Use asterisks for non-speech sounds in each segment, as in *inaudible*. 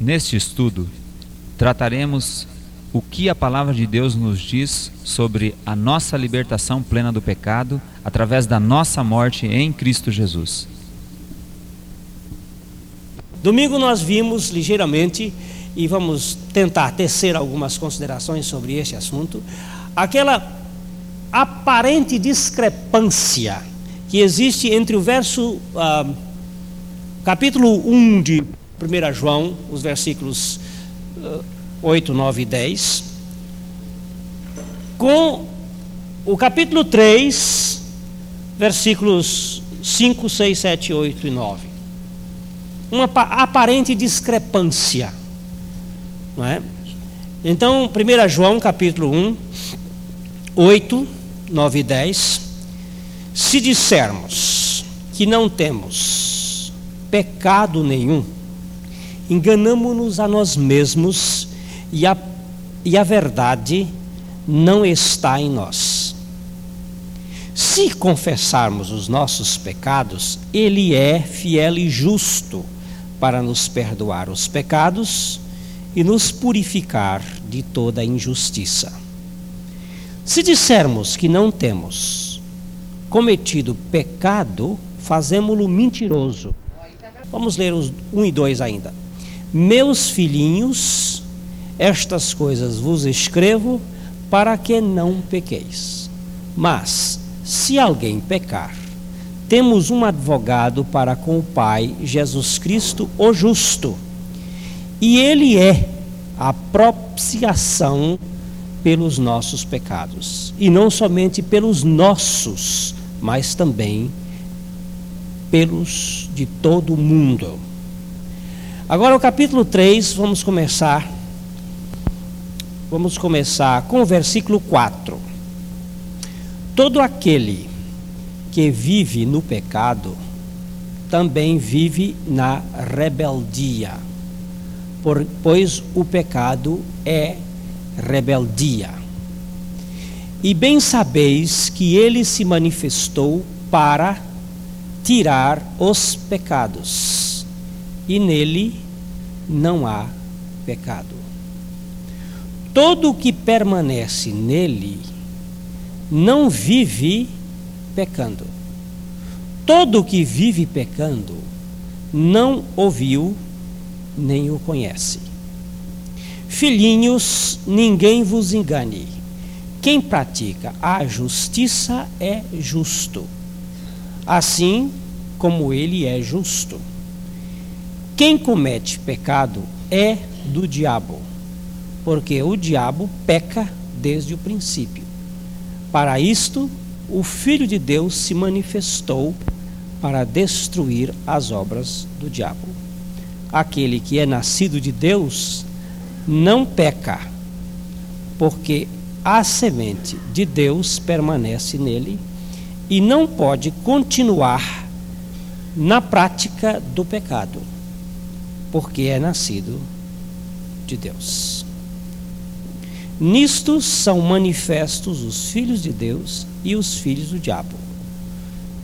Neste estudo, trataremos o que a palavra de Deus nos diz sobre a nossa libertação plena do pecado através da nossa morte em Cristo Jesus. Domingo nós vimos ligeiramente e vamos tentar tecer algumas considerações sobre este assunto, aquela aparente discrepância que existe entre o verso ah, capítulo 1 de 1 João, os versículos uh, 8, 9 e 10, com o capítulo 3, versículos 5, 6, 7, 8 e 9. Uma aparente discrepância. Não é? Então, 1 João capítulo 1, 8, 9 e 10. Se dissermos que não temos pecado nenhum, enganamos-nos a nós mesmos e a, e a verdade não está em nós. Se confessarmos os nossos pecados, Ele é fiel e justo para nos perdoar os pecados e nos purificar de toda injustiça. Se dissermos que não temos cometido pecado, fazemos-lo mentiroso. Vamos ler os 1 e 2 ainda. Meus filhinhos, estas coisas vos escrevo para que não pequeis. Mas, se alguém pecar, temos um advogado para com o Pai, Jesus Cristo, o justo. E ele é a propiciação pelos nossos pecados. E não somente pelos nossos, mas também pelos de todo o mundo. Agora o capítulo 3, vamos começar. Vamos começar com o versículo 4. Todo aquele que vive no pecado também vive na rebeldia, por, pois o pecado é rebeldia. E bem sabeis que ele se manifestou para tirar os pecados e nele não há pecado. Todo o que permanece nele não vive pecando. Todo o que vive pecando não ouviu nem o conhece. Filhinhos, ninguém vos engane. Quem pratica a justiça é justo, assim como ele é justo. Quem comete pecado é do diabo, porque o diabo peca desde o princípio. Para isto, o Filho de Deus se manifestou para destruir as obras do diabo. Aquele que é nascido de Deus não peca, porque a semente de Deus permanece nele e não pode continuar na prática do pecado porque é nascido de Deus. Nisto são manifestos os filhos de Deus e os filhos do diabo.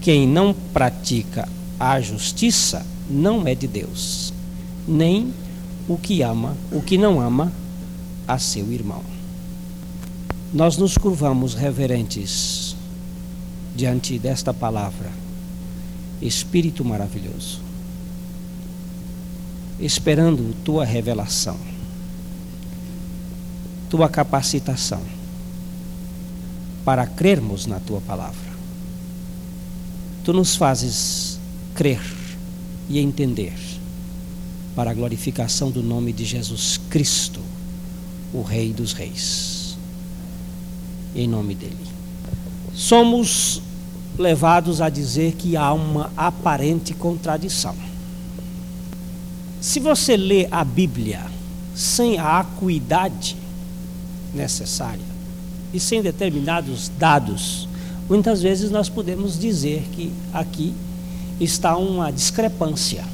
Quem não pratica a justiça não é de Deus, nem o que ama, o que não ama a seu irmão. Nós nos curvamos reverentes diante desta palavra. Espírito maravilhoso esperando tua revelação, tua capacitação para crermos na tua palavra. Tu nos fazes crer e entender para a glorificação do nome de Jesus Cristo, o Rei dos Reis. Em nome dele. Somos levados a dizer que há uma aparente contradição se você lê a Bíblia sem a acuidade necessária e sem determinados dados, muitas vezes nós podemos dizer que aqui está uma discrepância.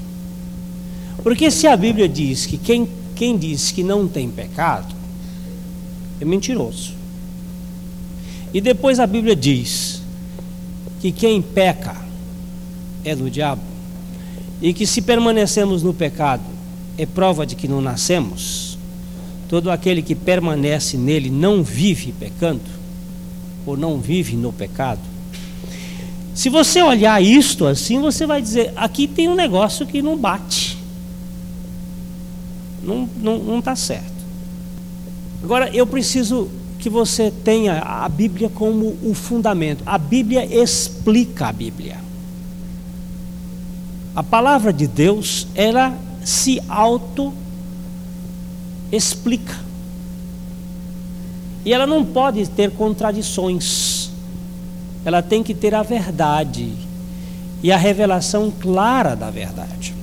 Porque se a Bíblia diz que quem, quem diz que não tem pecado é mentiroso. E depois a Bíblia diz que quem peca é do diabo e que se permanecemos no pecado, é prova de que não nascemos, todo aquele que permanece nele não vive pecando, ou não vive no pecado. Se você olhar isto assim, você vai dizer: aqui tem um negócio que não bate, não está não, não tá certo. Agora, eu preciso que você tenha a Bíblia como o fundamento. A Bíblia explica a Bíblia. A palavra de Deus, ela se auto explica. E ela não pode ter contradições. Ela tem que ter a verdade e a revelação clara da verdade.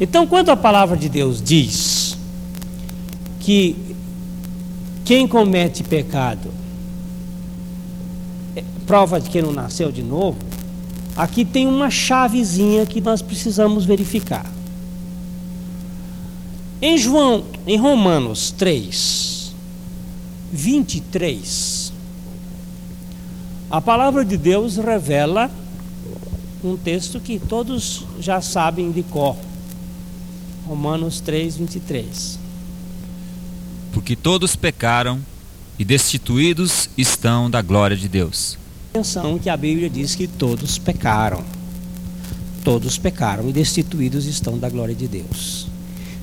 Então, quando a palavra de Deus diz que quem comete pecado é prova de que não nasceu de novo, Aqui tem uma chavezinha que nós precisamos verificar. Em João, em Romanos 3, 23, a palavra de Deus revela um texto que todos já sabem de cor. Romanos 3, 23. Porque todos pecaram e destituídos estão da glória de Deus Atenção que a Bíblia diz que todos pecaram. Todos pecaram e destituídos estão da glória de Deus.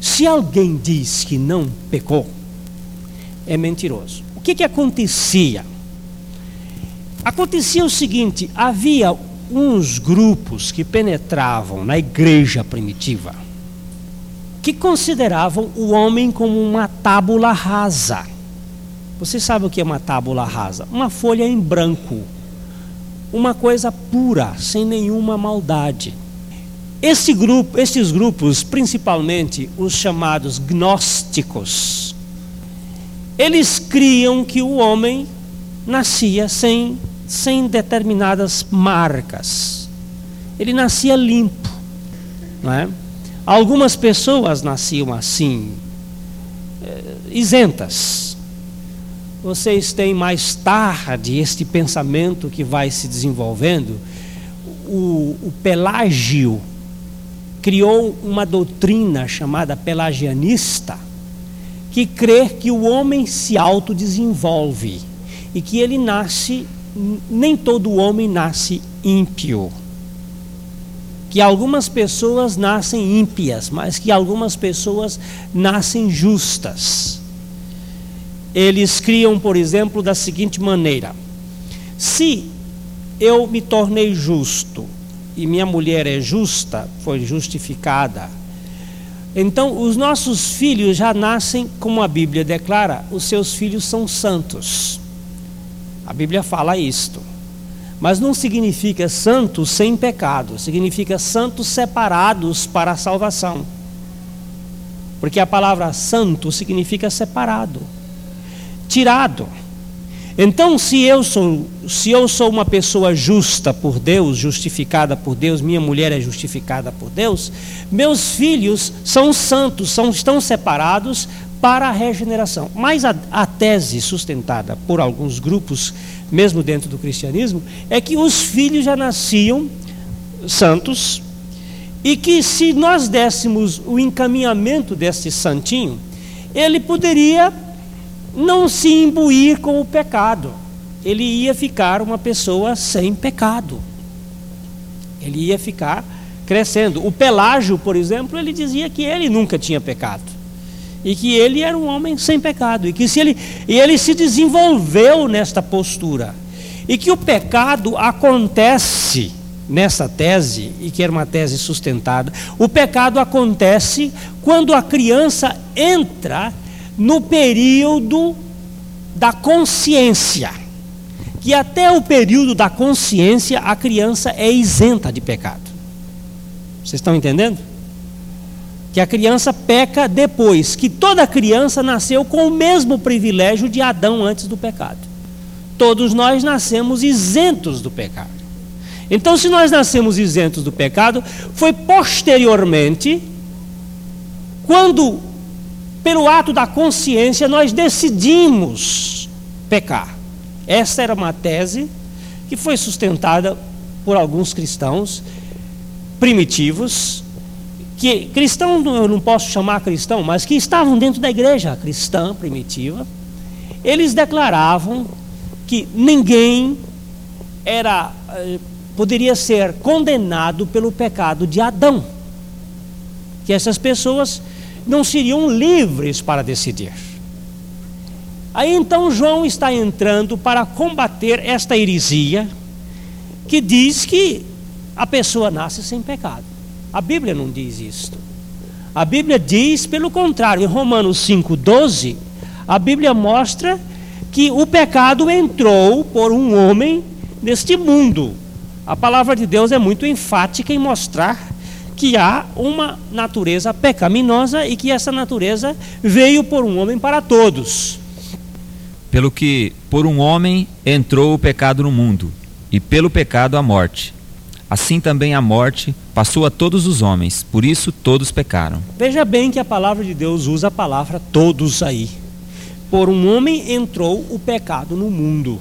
Se alguém diz que não pecou, é mentiroso. O que, que acontecia? Acontecia o seguinte: havia uns grupos que penetravam na igreja primitiva que consideravam o homem como uma tábula rasa. Você sabe o que é uma tábula rasa? Uma folha em branco uma coisa pura, sem nenhuma maldade. Esse grupo, esses grupos, principalmente os chamados gnósticos, eles criam que o homem nascia sem, sem determinadas marcas. Ele nascia limpo. Não é? Algumas pessoas nasciam assim, eh, isentas vocês têm mais tarde este pensamento que vai se desenvolvendo. O, o Pelágio criou uma doutrina chamada pelagianista, que crê que o homem se autodesenvolve e que ele nasce, nem todo homem nasce ímpio. Que algumas pessoas nascem ímpias, mas que algumas pessoas nascem justas eles criam, por exemplo, da seguinte maneira: se eu me tornei justo e minha mulher é justa, foi justificada, então os nossos filhos já nascem, como a Bíblia declara, os seus filhos são santos. A Bíblia fala isto. Mas não significa santos sem pecado, significa santos separados para a salvação. Porque a palavra santo significa separado tirado. Então, se eu sou, se eu sou uma pessoa justa por Deus, justificada por Deus, minha mulher é justificada por Deus, meus filhos são santos, são, estão separados para a regeneração. Mas a, a tese sustentada por alguns grupos, mesmo dentro do cristianismo, é que os filhos já nasciam santos e que se nós dessemos o encaminhamento desse santinho, ele poderia não se imbuir com o pecado. Ele ia ficar uma pessoa sem pecado. Ele ia ficar crescendo. O Pelágio, por exemplo, ele dizia que ele nunca tinha pecado. E que ele era um homem sem pecado. E que se ele, e ele se desenvolveu nesta postura. E que o pecado acontece nessa tese, e que era uma tese sustentada, o pecado acontece quando a criança entra no período da consciência. Que até o período da consciência a criança é isenta de pecado. Vocês estão entendendo? Que a criança peca depois, que toda criança nasceu com o mesmo privilégio de Adão antes do pecado. Todos nós nascemos isentos do pecado. Então, se nós nascemos isentos do pecado, foi posteriormente, quando pelo ato da consciência, nós decidimos pecar. Essa era uma tese que foi sustentada por alguns cristãos primitivos que cristãos eu não posso chamar cristão, mas que estavam dentro da igreja cristã primitiva, eles declaravam que ninguém era eh, poderia ser condenado pelo pecado de Adão. Que essas pessoas não seriam livres para decidir. Aí então João está entrando para combater esta heresia que diz que a pessoa nasce sem pecado. A Bíblia não diz isto. A Bíblia diz, pelo contrário, em Romanos 5,12, a Bíblia mostra que o pecado entrou por um homem neste mundo. A palavra de Deus é muito enfática em mostrar que há uma natureza pecaminosa e que essa natureza veio por um homem para todos. Pelo que por um homem entrou o pecado no mundo, e pelo pecado a morte. Assim também a morte passou a todos os homens, por isso todos pecaram. Veja bem que a palavra de Deus usa a palavra todos aí. Por um homem entrou o pecado no mundo.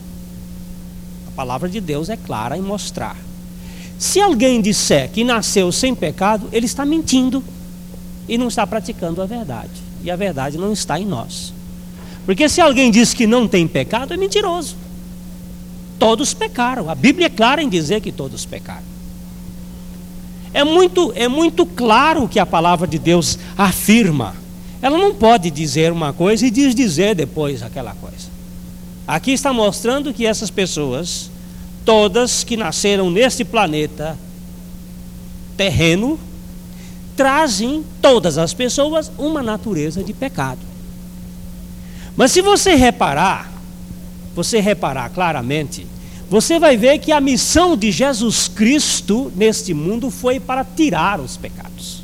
A palavra de Deus é clara em mostrar. Se alguém disser que nasceu sem pecado, ele está mentindo e não está praticando a verdade. E a verdade não está em nós. Porque se alguém diz que não tem pecado, é mentiroso. Todos pecaram. A Bíblia é clara em dizer que todos pecaram. É muito, é muito claro o que a palavra de Deus afirma. Ela não pode dizer uma coisa e desdizer depois aquela coisa. Aqui está mostrando que essas pessoas, todas que nasceram neste planeta terreno, trazem todas as pessoas uma natureza de pecado. Mas se você reparar, você reparar claramente, você vai ver que a missão de Jesus Cristo neste mundo foi para tirar os pecados.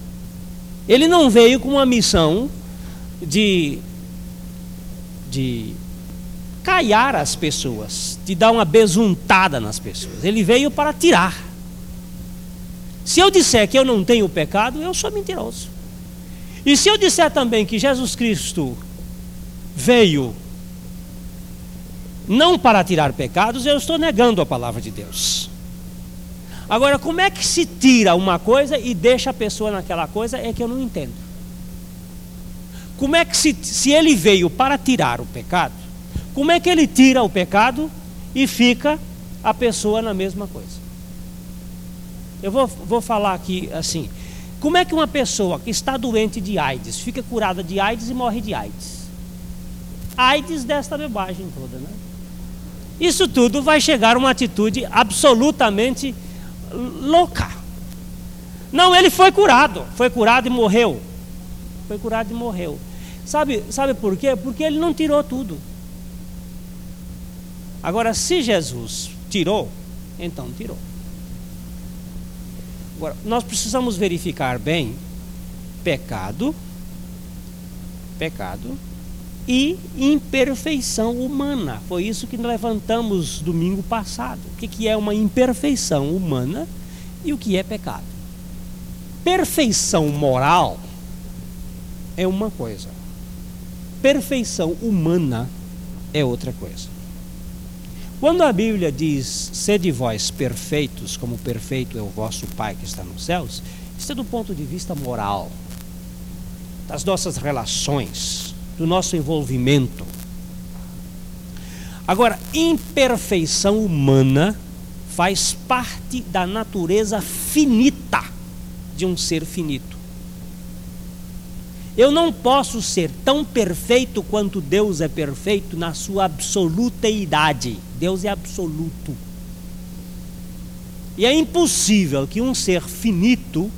Ele não veio com uma missão de, de caiar as pessoas, de dar uma besuntada nas pessoas. Ele veio para tirar. Se eu disser que eu não tenho pecado, eu sou mentiroso. E se eu disser também que Jesus Cristo veio não para tirar pecados, eu estou negando a palavra de Deus. Agora, como é que se tira uma coisa e deixa a pessoa naquela coisa é que eu não entendo. Como é que se, se ele veio para tirar o pecado, como é que ele tira o pecado e fica a pessoa na mesma coisa? Eu vou, vou falar aqui assim: como é que uma pessoa que está doente de AIDS fica curada de AIDS e morre de AIDS? AIDS desta bobagem toda, né? Isso tudo vai chegar a uma atitude absolutamente louca. Não, ele foi curado, foi curado e morreu. Foi curado e morreu. Sabe, sabe por quê? Porque ele não tirou tudo. Agora, se Jesus tirou, então tirou. Agora, nós precisamos verificar bem pecado, pecado e imperfeição humana. Foi isso que levantamos domingo passado. O que é uma imperfeição humana e o que é pecado? Perfeição moral é uma coisa, perfeição humana é outra coisa. Quando a Bíblia diz, sede vós perfeitos, como perfeito é o vosso Pai que está nos céus, isso é do ponto de vista moral, das nossas relações, do nosso envolvimento. Agora, imperfeição humana faz parte da natureza finita de um ser finito. Eu não posso ser tão perfeito quanto Deus é perfeito na sua absoluteidade. Deus é absoluto. E é impossível que um ser finito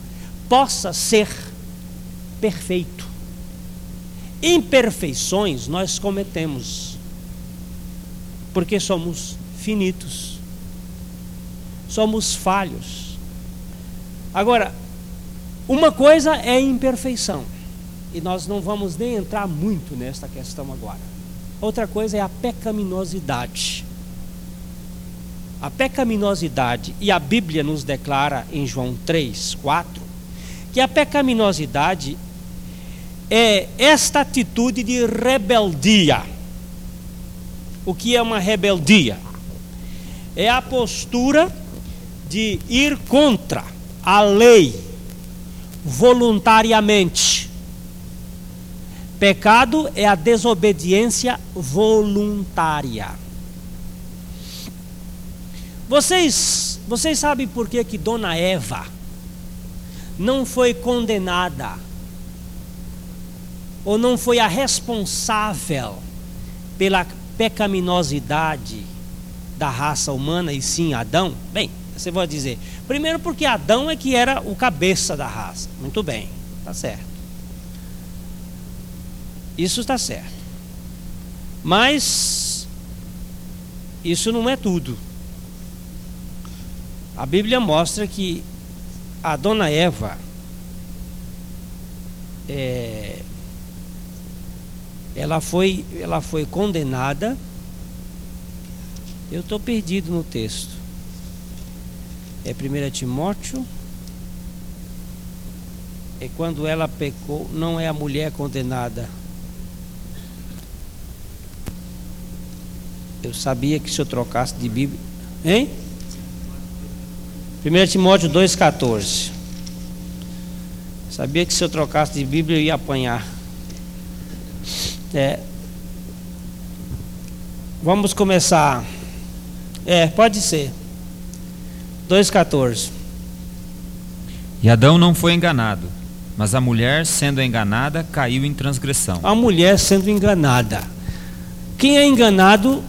possa ser perfeito. Imperfeições nós cometemos, porque somos finitos, somos falhos. Agora, uma coisa é imperfeição, e nós não vamos nem entrar muito nesta questão agora. Outra coisa é a pecaminosidade. A pecaminosidade, e a Bíblia nos declara em João 3, 4, que a pecaminosidade é esta atitude de rebeldia. O que é uma rebeldia? É a postura de ir contra a lei, voluntariamente. Pecado é a desobediência voluntária. Vocês, vocês sabem por que, que Dona Eva não foi condenada ou não foi a responsável pela pecaminosidade da raça humana e sim Adão? Bem, você vai dizer, primeiro porque Adão é que era o cabeça da raça. Muito bem, está certo. Isso está certo. Mas isso não é tudo. A Bíblia mostra que a dona Eva é, ela foi ela foi condenada. Eu estou perdido no texto. É 1 Timóteo. É quando ela pecou não é a mulher condenada. Eu sabia que se eu trocasse de Bíblia hein? 1 Timóteo 2,14. Sabia que se eu trocasse de Bíblia eu ia apanhar. É. Vamos começar. É, pode ser. 2,14. E Adão não foi enganado, mas a mulher, sendo enganada, caiu em transgressão. A mulher sendo enganada. Quem é enganado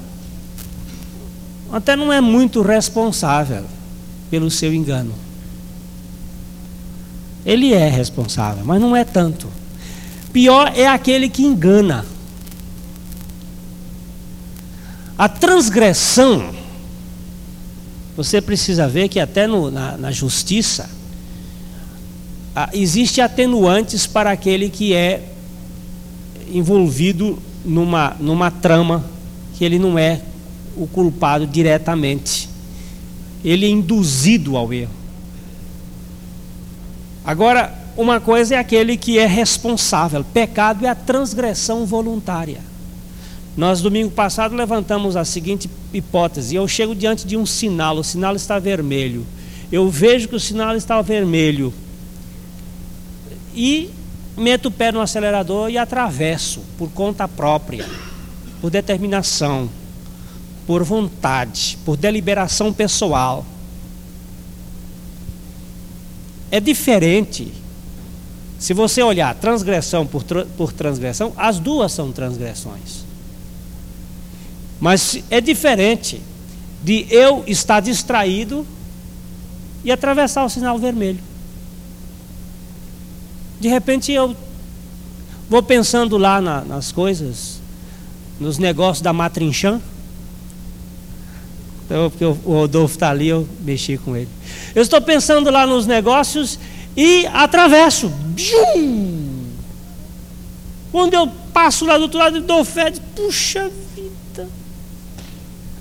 até não é muito responsável pelo seu engano. Ele é responsável, mas não é tanto. Pior é aquele que engana. A transgressão, você precisa ver que até no, na, na justiça, existe atenuantes para aquele que é envolvido numa, numa trama que ele não é o culpado diretamente ele é induzido ao erro. Agora, uma coisa é aquele que é responsável. Pecado é a transgressão voluntária. Nós, domingo passado, levantamos a seguinte hipótese: eu chego diante de um sinal, o sinal está vermelho. Eu vejo que o sinal está vermelho. E meto o pé no acelerador e atravesso por conta própria, por determinação por vontade, por deliberação pessoal. É diferente. Se você olhar transgressão por, por transgressão, as duas são transgressões. Mas é diferente de eu estar distraído e atravessar o sinal vermelho. De repente eu vou pensando lá na, nas coisas, nos negócios da matrinchã. Então, porque o Rodolfo está ali, eu mexi com ele. Eu estou pensando lá nos negócios e atravesso. Quando eu passo lá do outro lado, dou fé, puxa vida.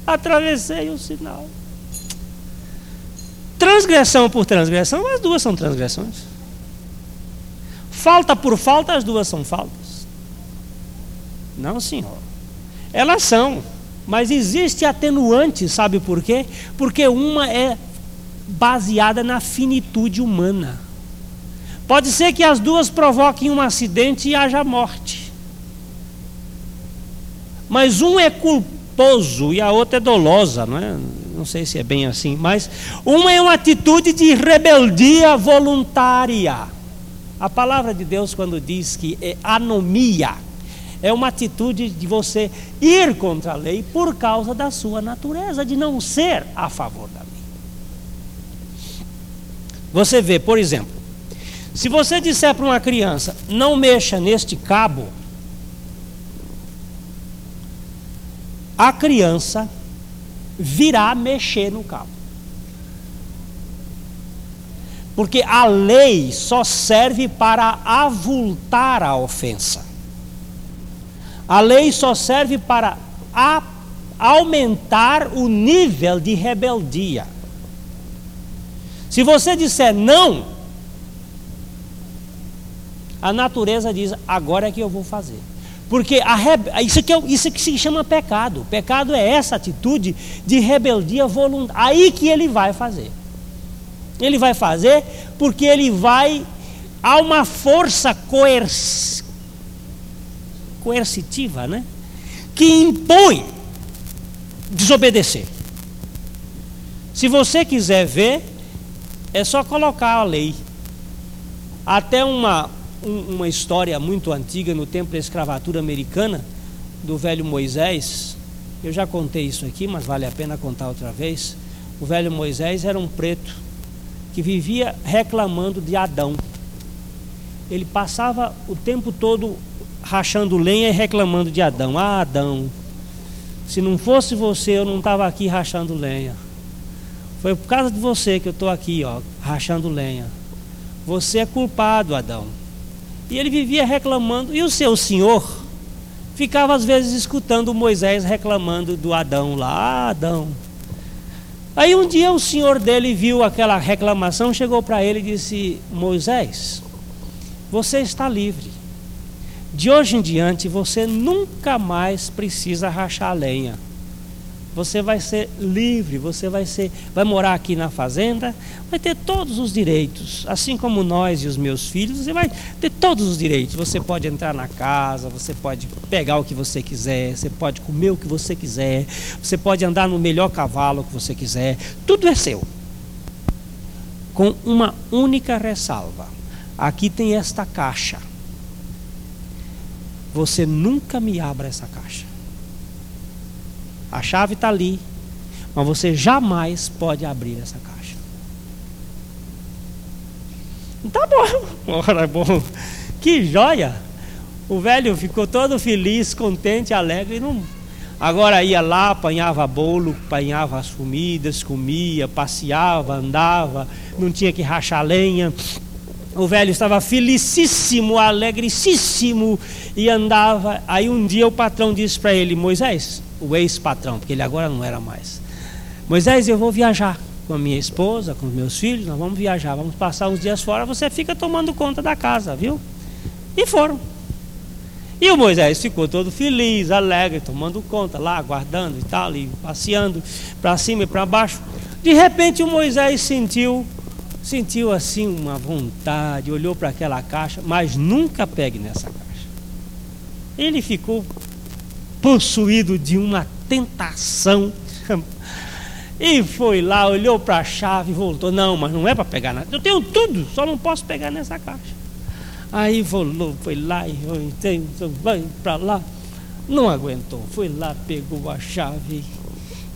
Atravessei o sinal. Transgressão por transgressão, as duas são transgressões. Falta por falta, as duas são faltas. Não, senhor. Elas são. Mas existe atenuante, sabe por quê? Porque uma é baseada na finitude humana. Pode ser que as duas provoquem um acidente e haja morte. Mas um é culposo e a outra é dolosa, não é? Não sei se é bem assim, mas uma é uma atitude de rebeldia voluntária. A palavra de Deus quando diz que é anomia, é uma atitude de você ir contra a lei por causa da sua natureza, de não ser a favor da lei. Você vê, por exemplo, se você disser para uma criança, não mexa neste cabo, a criança virá mexer no cabo. Porque a lei só serve para avultar a ofensa. A lei só serve para a, aumentar o nível de rebeldia. Se você disser não, a natureza diz: agora é que eu vou fazer. Porque a isso, que é, isso que se chama pecado. Pecado é essa atitude de rebeldia voluntária. Aí que ele vai fazer. Ele vai fazer porque ele vai há uma força coer... coercitiva, né? Que impõe desobedecer. Se você quiser ver, é só colocar a lei. Até uma, um, uma história muito antiga, no tempo da escravatura americana, do velho Moisés. Eu já contei isso aqui, mas vale a pena contar outra vez. O velho Moisés era um preto que vivia reclamando de Adão. Ele passava o tempo todo rachando lenha e reclamando de Adão. Ah, Adão, se não fosse você, eu não estava aqui rachando lenha. Foi por causa de você que eu estou aqui, ó, rachando lenha. Você é culpado, Adão. E ele vivia reclamando. E o seu senhor ficava às vezes escutando Moisés reclamando do Adão lá. Ah, Adão. Aí um dia o senhor dele viu aquela reclamação, chegou para ele e disse: Moisés, você está livre. De hoje em diante você nunca mais precisa rachar lenha. Você vai ser livre, você vai ser, vai morar aqui na fazenda, vai ter todos os direitos, assim como nós e os meus filhos, você vai ter todos os direitos. Você pode entrar na casa, você pode pegar o que você quiser, você pode comer o que você quiser, você pode andar no melhor cavalo que você quiser, tudo é seu. Com uma única ressalva. Aqui tem esta caixa você nunca me abra essa caixa. A chave está ali, mas você jamais pode abrir essa caixa. Tá bom, *laughs* ora bom, que joia! O velho ficou todo feliz, contente, alegre. Não... Agora ia lá, apanhava bolo, apanhava as comidas, comia, passeava, andava, não tinha que rachar lenha, o velho estava felicíssimo, alegricíssimo e andava. Aí um dia o patrão disse para ele: Moisés, o ex-patrão, porque ele agora não era mais. Moisés, eu vou viajar com a minha esposa, com os meus filhos, nós vamos viajar, vamos passar uns dias fora, você fica tomando conta da casa, viu? E foram. E o Moisés ficou todo feliz, alegre, tomando conta lá, aguardando e tal, e passeando para cima e para baixo. De repente o Moisés sentiu sentiu assim uma vontade, olhou para aquela caixa, mas nunca pegue nessa caixa. Ele ficou possuído de uma tentação. *laughs* E foi lá, olhou para a chave e voltou. Não, mas não é para pegar nada. Eu tenho tudo, só não posso pegar nessa caixa. Aí voltou, foi lá e vai para lá. Não aguentou, foi lá, pegou a chave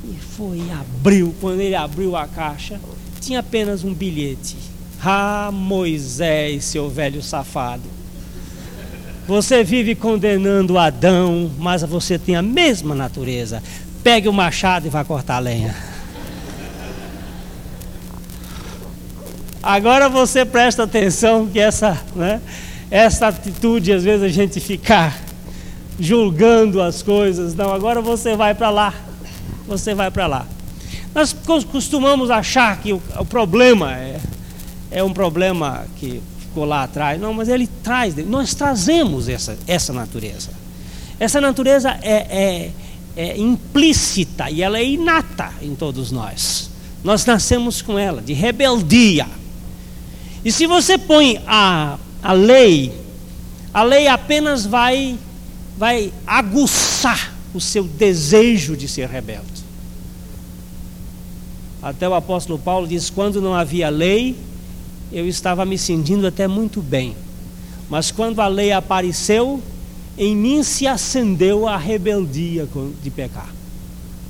e foi abriu. Quando ele abriu a caixa, tinha apenas um bilhete. Ah, Moisés, seu velho safado. Você vive condenando Adão, mas você tem a mesma natureza. Pegue o machado e vá cortar a lenha. Agora você presta atenção que essa, né, essa atitude, às vezes a gente ficar julgando as coisas. Não, agora você vai para lá. Você vai para lá. Nós costumamos achar que o, o problema é, é um problema que ficou lá atrás. Não, mas ele traz, nós trazemos essa, essa natureza. Essa natureza é, é, é implícita e ela é inata em todos nós. Nós nascemos com ela, de rebeldia. E se você põe a, a lei, a lei apenas vai, vai aguçar o seu desejo de ser rebelde. Até o apóstolo Paulo diz: quando não havia lei, eu estava me sentindo até muito bem. Mas quando a lei apareceu, em mim se acendeu a rebeldia de pecar.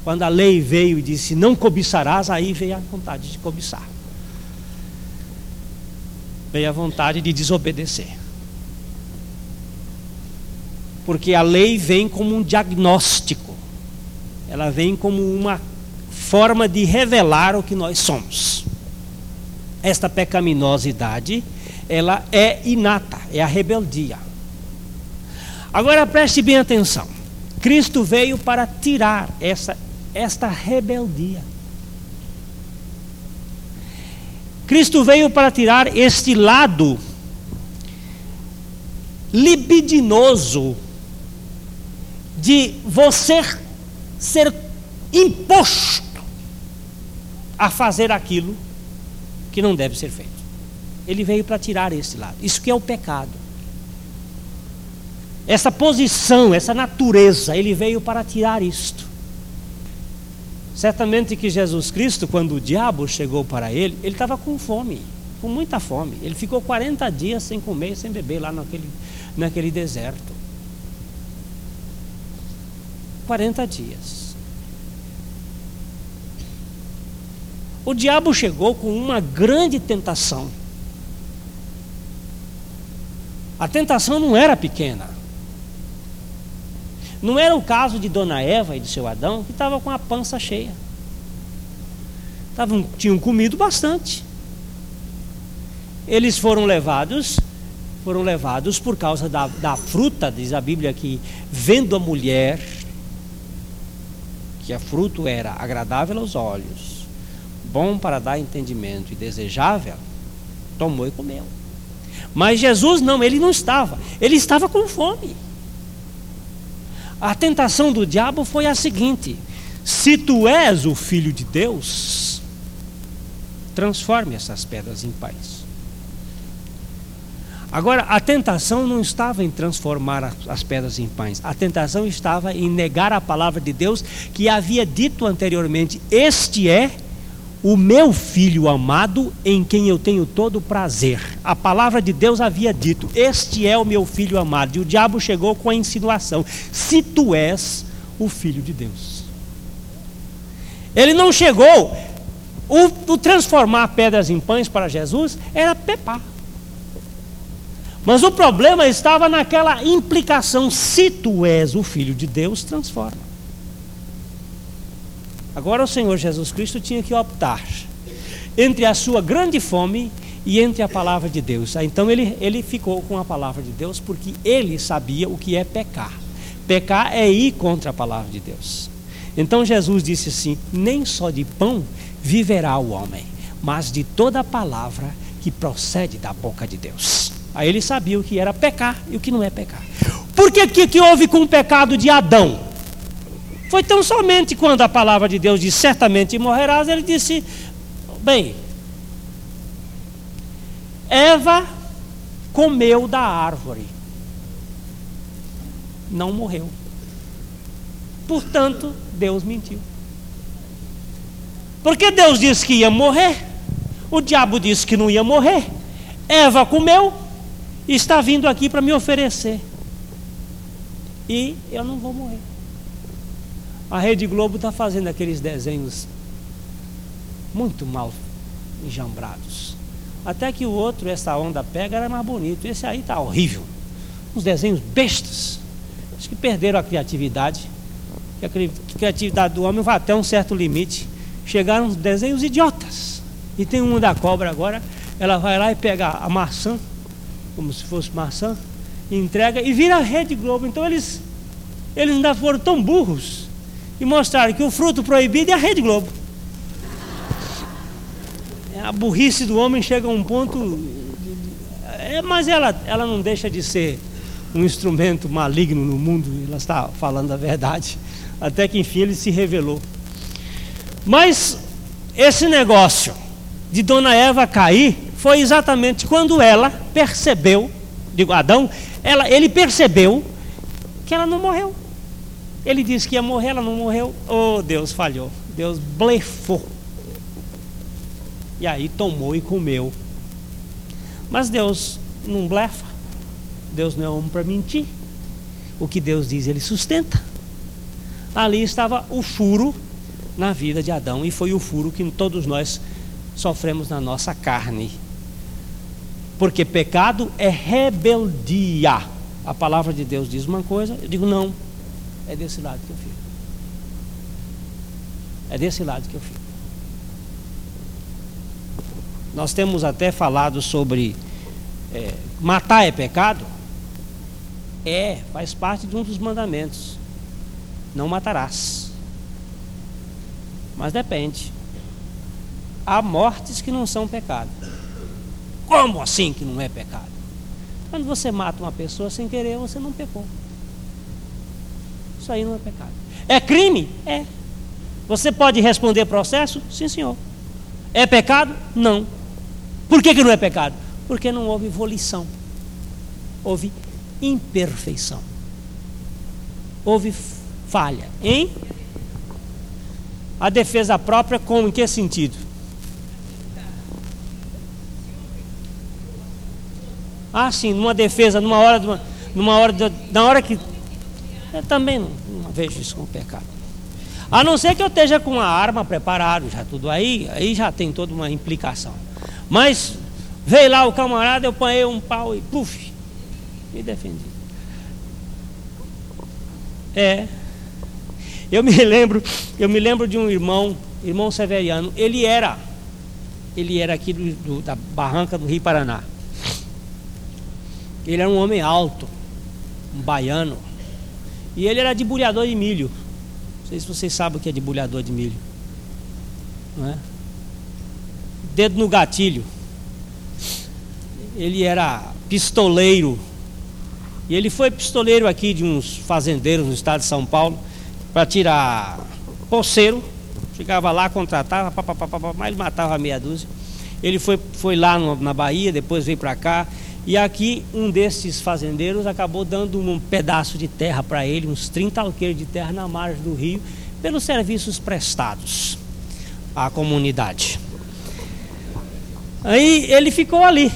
Quando a lei veio e disse: Não cobiçarás, aí veio a vontade de cobiçar. Veio a vontade de desobedecer. Porque a lei vem como um diagnóstico, ela vem como uma forma de revelar o que nós somos. Esta pecaminosidade, ela é inata, é a rebeldia. Agora preste bem atenção. Cristo veio para tirar essa, esta rebeldia. Cristo veio para tirar este lado libidinoso de você ser imposto a fazer aquilo que não deve ser feito. Ele veio para tirar esse lado. Isso que é o pecado. Essa posição, essa natureza, ele veio para tirar isto. Certamente que Jesus Cristo, quando o diabo chegou para ele, ele estava com fome, com muita fome. Ele ficou 40 dias sem comer, sem beber lá naquele, naquele deserto. 40 dias. O diabo chegou com uma grande tentação. A tentação não era pequena. Não era o caso de Dona Eva e de seu Adão, que estavam com a pança cheia. Tavam, tinham comido bastante. Eles foram levados, foram levados por causa da, da fruta, diz a Bíblia que, vendo a mulher, que a fruto era agradável aos olhos, bom para dar entendimento e desejável, tomou e comeu. Mas Jesus não, ele não estava, ele estava com fome. A tentação do diabo foi a seguinte: se tu és o filho de Deus, transforme essas pedras em pães. Agora, a tentação não estava em transformar as pedras em pães, a tentação estava em negar a palavra de Deus que havia dito anteriormente: Este é o meu filho amado em quem eu tenho todo prazer. A palavra de Deus havia dito: Este é o meu filho amado. E o diabo chegou com a insinuação: Se tu és o filho de Deus. Ele não chegou. O, o transformar pedras em pães para Jesus era pepar. Mas o problema estava naquela implicação: se tu és o filho de Deus, transforma. Agora o Senhor Jesus Cristo tinha que optar entre a sua grande fome e entre a palavra de Deus. Então ele, ele ficou com a palavra de Deus porque ele sabia o que é pecar. Pecar é ir contra a palavra de Deus. Então Jesus disse assim: Nem só de pão viverá o homem, mas de toda a palavra que procede da boca de Deus. Aí ele sabia o que era pecar e o que não é pecar. Por que, que, que houve com o pecado de Adão? Foi tão somente quando a palavra de Deus diz certamente morrerás, ele disse: Bem, Eva comeu da árvore, não morreu. Portanto, Deus mentiu. Porque Deus disse que ia morrer, o diabo disse que não ia morrer, Eva comeu e está vindo aqui para me oferecer. E eu não vou morrer. A Rede Globo está fazendo aqueles desenhos muito mal enjambrados. Até que o outro, essa onda pega, era mais bonito. Esse aí está horrível. Uns desenhos bestas. Acho que perderam a criatividade. a criatividade do homem vai até um certo limite. Chegaram uns desenhos idiotas. E tem um da cobra agora. Ela vai lá e pega a maçã, como se fosse maçã, entrega e vira a Rede Globo. Então eles, eles ainda foram tão burros e mostraram que o fruto proibido é a Rede Globo. A burrice do homem chega a um ponto. É, mas ela, ela não deixa de ser um instrumento maligno no mundo, ela está falando a verdade, até que enfim ele se revelou. Mas esse negócio de Dona Eva cair foi exatamente quando ela percebeu, digo Adão, ela, ele percebeu que ela não morreu. Ele disse que ia morrer, ela não morreu. Oh, Deus falhou. Deus blefou. E aí tomou e comeu. Mas Deus não blefa. Deus não é homem para mentir. O que Deus diz, ele sustenta. Ali estava o furo na vida de Adão, e foi o furo que todos nós sofremos na nossa carne. Porque pecado é rebeldia. A palavra de Deus diz uma coisa, eu digo não, é desse lado que eu fico. É desse lado que eu fico. Nós temos até falado sobre é, matar é pecado. É, faz parte de um dos mandamentos. Não matarás. Mas depende. Há mortes que não são pecado. Como assim que não é pecado? Quando você mata uma pessoa sem querer, você não pecou. Isso aí não é pecado. É crime? É. Você pode responder processo? Sim, senhor. É pecado? Não. Por que, que não é pecado? Porque não houve volição, houve imperfeição, houve falha em a defesa própria, como em que sentido? Ah, sim, numa defesa, numa hora, numa, numa hora, na hora que eu também não, não vejo isso como pecado. A não ser que eu esteja com a arma preparada, já tudo aí, aí já tem toda uma implicação. Mas veio lá o camarada, eu panhei um pau e puf, me defendi. É. Eu me lembro, eu me lembro de um irmão, irmão Severiano, ele era, ele era aqui do, do, da barranca do Rio Paraná. Ele era um homem alto, um baiano. E ele era debulhador de milho. Não sei se vocês sabem o que é debulhador de milho. Não é? Dedo no gatilho. Ele era pistoleiro. E ele foi pistoleiro aqui de uns fazendeiros no estado de São Paulo para tirar poceiro. Chegava lá, contratava, pá, pá, pá, mas ele matava meia dúzia. Ele foi, foi lá no, na Bahia, depois veio para cá e aqui um desses fazendeiros acabou dando um pedaço de terra para ele, uns 30 alqueires de terra na margem do rio, pelos serviços prestados à comunidade. Aí ele ficou ali.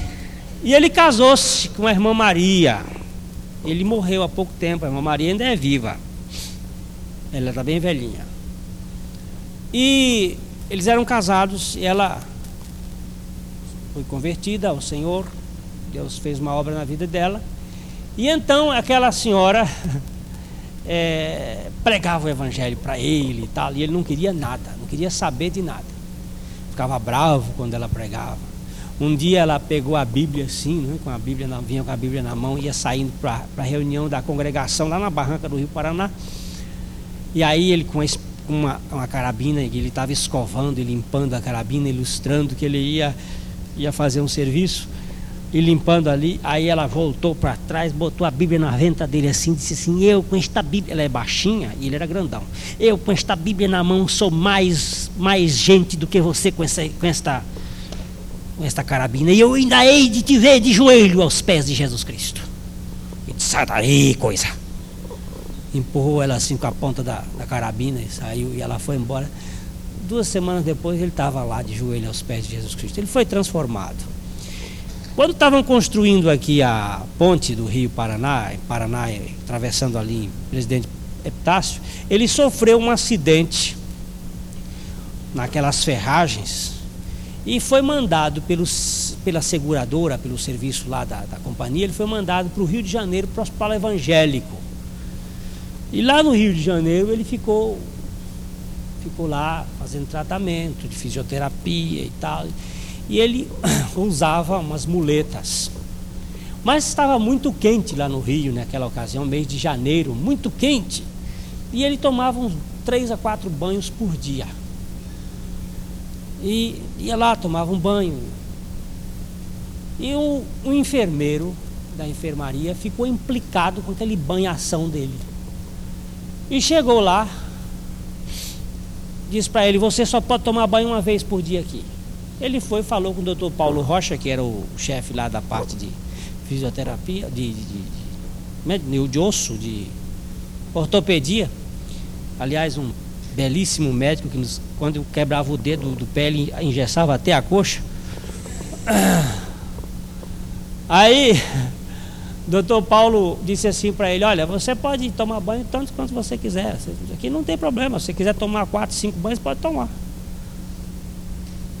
E ele casou-se com a irmã Maria. Ele morreu há pouco tempo, a irmã Maria ainda é viva. Ela está bem velhinha. E eles eram casados, e ela foi convertida ao Senhor, Deus fez uma obra na vida dela. E então aquela senhora é, *laughs* pregava o evangelho para ele e tal, e ele não queria nada, não queria saber de nada. Ficava bravo quando ela pregava. Um dia ela pegou a Bíblia assim, né, com a Bíblia na, vinha com a Bíblia na mão, ia saindo para a reunião da congregação lá na barranca do Rio Paraná. E aí ele com uma, uma carabina, ele estava escovando e limpando a carabina, ilustrando que ele ia, ia fazer um serviço e limpando ali. Aí ela voltou para trás, botou a Bíblia na venta dele assim, disse assim: Eu com esta Bíblia, ela é baixinha e ele era grandão. Eu com esta Bíblia na mão sou mais, mais gente do que você com essa, com esta, com esta carabina. E eu ainda hei de te ver de joelho aos pés de Jesus Cristo. E disse: Sai daí, coisa. Empurrou ela assim com a ponta da, da carabina e saiu e ela foi embora. Duas semanas depois ele estava lá de joelho aos pés de Jesus Cristo. Ele foi transformado. Quando estavam construindo aqui a ponte do Rio Paraná, Paraná atravessando ali Presidente Epitácio, ele sofreu um acidente naquelas ferragens e foi mandado pelos, pela seguradora, pelo serviço lá da, da companhia, ele foi mandado para o Rio de Janeiro para o hospital evangélico. E lá no Rio de Janeiro ele ficou, ficou lá fazendo tratamento de fisioterapia e tal e ele *coughs* usava umas muletas. Mas estava muito quente lá no Rio naquela ocasião, mês de janeiro, muito quente. E ele tomava uns três a quatro banhos por dia. E ia lá, tomava um banho. E o, o enfermeiro da enfermaria ficou implicado com aquele banhação dele. E chegou lá, disse para ele: Você só pode tomar banho uma vez por dia aqui. Ele foi e falou com o doutor Paulo Rocha, que era o chefe lá da parte de fisioterapia, de, de, de, de, de osso, de ortopedia. Aliás, um belíssimo médico que nos, quando quebrava o dedo do pé, ele engessava até a coxa. Aí, doutor Paulo disse assim para ele: Olha, você pode tomar banho tanto quanto você quiser. Aqui não tem problema. Se você quiser tomar quatro, cinco banhos, pode tomar.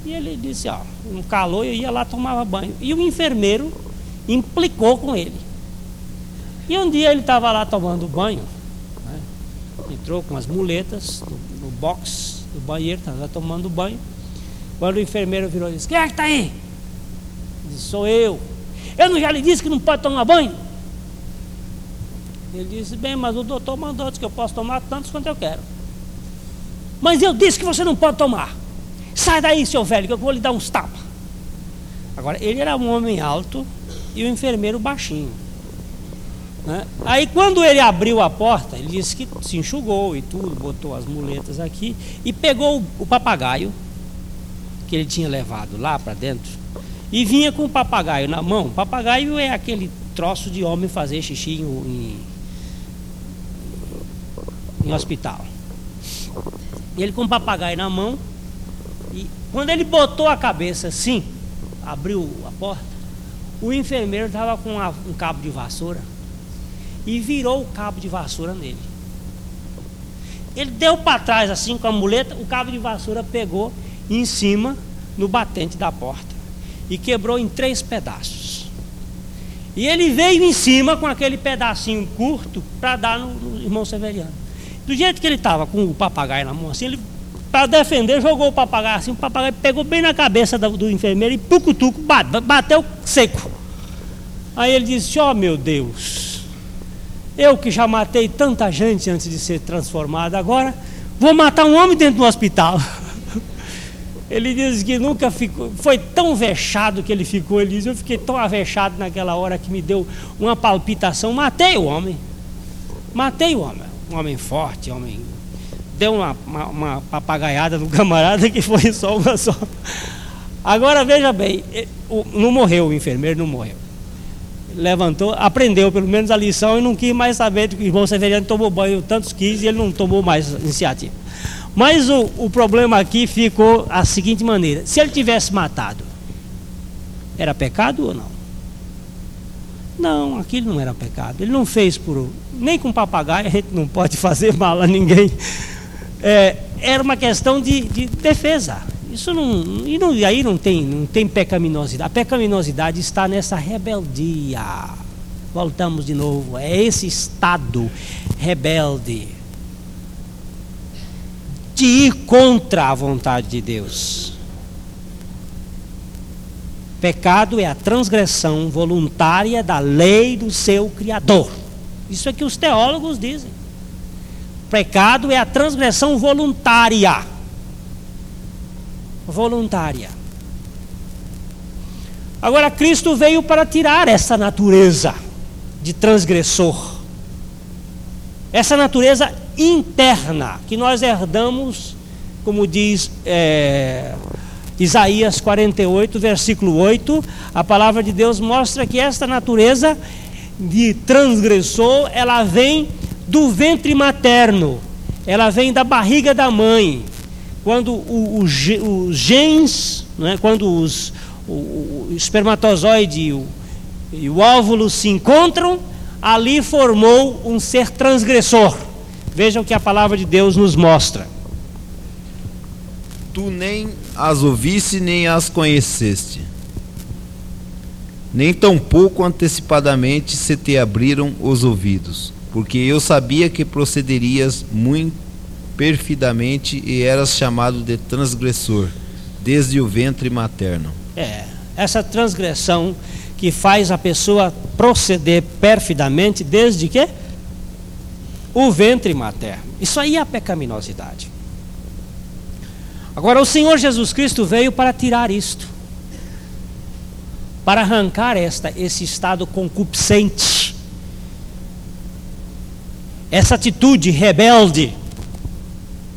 E ele disse, ó, um calor, eu ia lá tomava banho. E o enfermeiro implicou com ele. E um dia ele estava lá tomando banho, né? entrou com as muletas no, no box do banheiro, estava tomando banho. Quando o enfermeiro virou e disse, quem é que está aí? Ele disse, sou eu. Eu não já lhe disse que não pode tomar banho? Ele disse, bem, mas o doutor mandou que eu posso tomar tantos quanto eu quero. Mas eu disse que você não pode tomar. Sai daí, seu velho, que eu vou lhe dar uns tapas. Agora, ele era um homem alto e o enfermeiro baixinho. Né? Aí, quando ele abriu a porta, ele disse que se enxugou e tudo, botou as muletas aqui e pegou o papagaio que ele tinha levado lá para dentro e vinha com o papagaio na mão. Papagaio é aquele troço de homem fazer xixi em, em hospital. Ele com o papagaio na mão, e quando ele botou a cabeça assim, abriu a porta, o enfermeiro estava com uma, um cabo de vassoura e virou o cabo de vassoura nele. Ele deu para trás assim com a muleta, o cabo de vassoura pegou em cima no batente da porta e quebrou em três pedaços. E ele veio em cima com aquele pedacinho curto para dar no, no, irmão Severiano. Do jeito que ele estava com o papagaio na mão, assim, ele, para defender, jogou o papagaio assim, o papagaio pegou bem na cabeça do, do enfermeiro e pucutuco, bateu seco. Aí ele disse: Ó oh, meu Deus, eu que já matei tanta gente antes de ser transformado, agora vou matar um homem dentro do hospital. *laughs* Ele diz que nunca ficou, foi tão vexado que ele ficou. Ele diz: Eu fiquei tão avexado naquela hora que me deu uma palpitação. Matei o homem. Matei o homem. Um homem forte, um homem. Deu uma, uma, uma papagaiada no *laughs* camarada que foi só uma só. Agora veja bem: não morreu o enfermeiro, não morreu. Levantou, aprendeu pelo menos a lição e não quis mais saber que o irmão Severiano tomou banho tantos quis e ele não tomou mais iniciativa. Mas o, o problema aqui ficou a seguinte maneira: se ele tivesse matado, era pecado ou não? Não, aquilo não era pecado. Ele não fez por. Nem com papagaio, a gente não pode *laughs* fazer mal a ninguém. É, era uma questão de, de defesa. Isso não. E não, aí não tem, não tem pecaminosidade. A pecaminosidade está nessa rebeldia. Voltamos de novo. É esse estado rebelde de ir contra a vontade de Deus. Pecado é a transgressão voluntária da lei do seu Criador. Isso é que os teólogos dizem. Pecado é a transgressão voluntária. Voluntária. Agora, Cristo veio para tirar essa natureza de transgressor. Essa natureza interna que nós herdamos, como diz é, Isaías 48, versículo 8, a palavra de Deus mostra que esta natureza de transgressor, ela vem do ventre materno, ela vem da barriga da mãe. Quando o, o, os genes, né, quando os, o, o espermatozoide e o, e o óvulo se encontram, ali formou um ser transgressor. Vejam que a palavra de Deus nos mostra. Tu nem as ouviste nem as conheceste, nem tampouco antecipadamente se te abriram os ouvidos, porque eu sabia que procederias muito perfidamente e eras chamado de transgressor desde o ventre materno. É, essa transgressão que faz a pessoa proceder perfidamente desde que o ventre materno. Isso aí é a pecaminosidade. Agora, o Senhor Jesus Cristo veio para tirar isto, para arrancar esta, esse estado concupiscente, essa atitude rebelde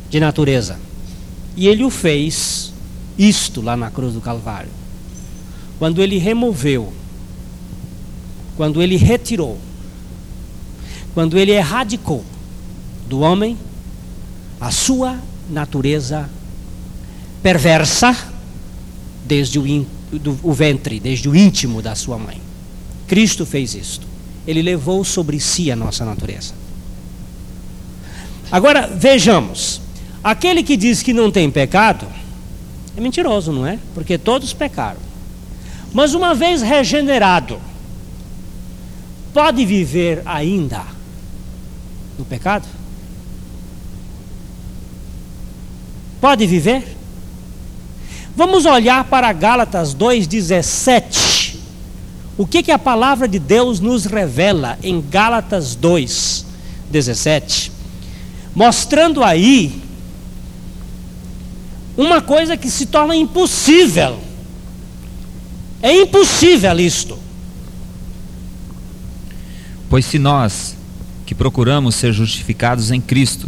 de natureza. E ele o fez, isto lá na cruz do Calvário, quando ele removeu, quando ele retirou quando ele erradicou do homem a sua natureza perversa desde o, do, o ventre, desde o íntimo da sua mãe. Cristo fez isto. Ele levou sobre si a nossa natureza. Agora vejamos: aquele que diz que não tem pecado é mentiroso, não é? Porque todos pecaram. Mas uma vez regenerado, pode viver ainda no pecado? Pode viver? Vamos olhar para Gálatas 2,17. O que, que a palavra de Deus nos revela em Gálatas 2,17? Mostrando aí uma coisa que se torna impossível. É impossível isto. Pois se nós, que procuramos ser justificados em Cristo,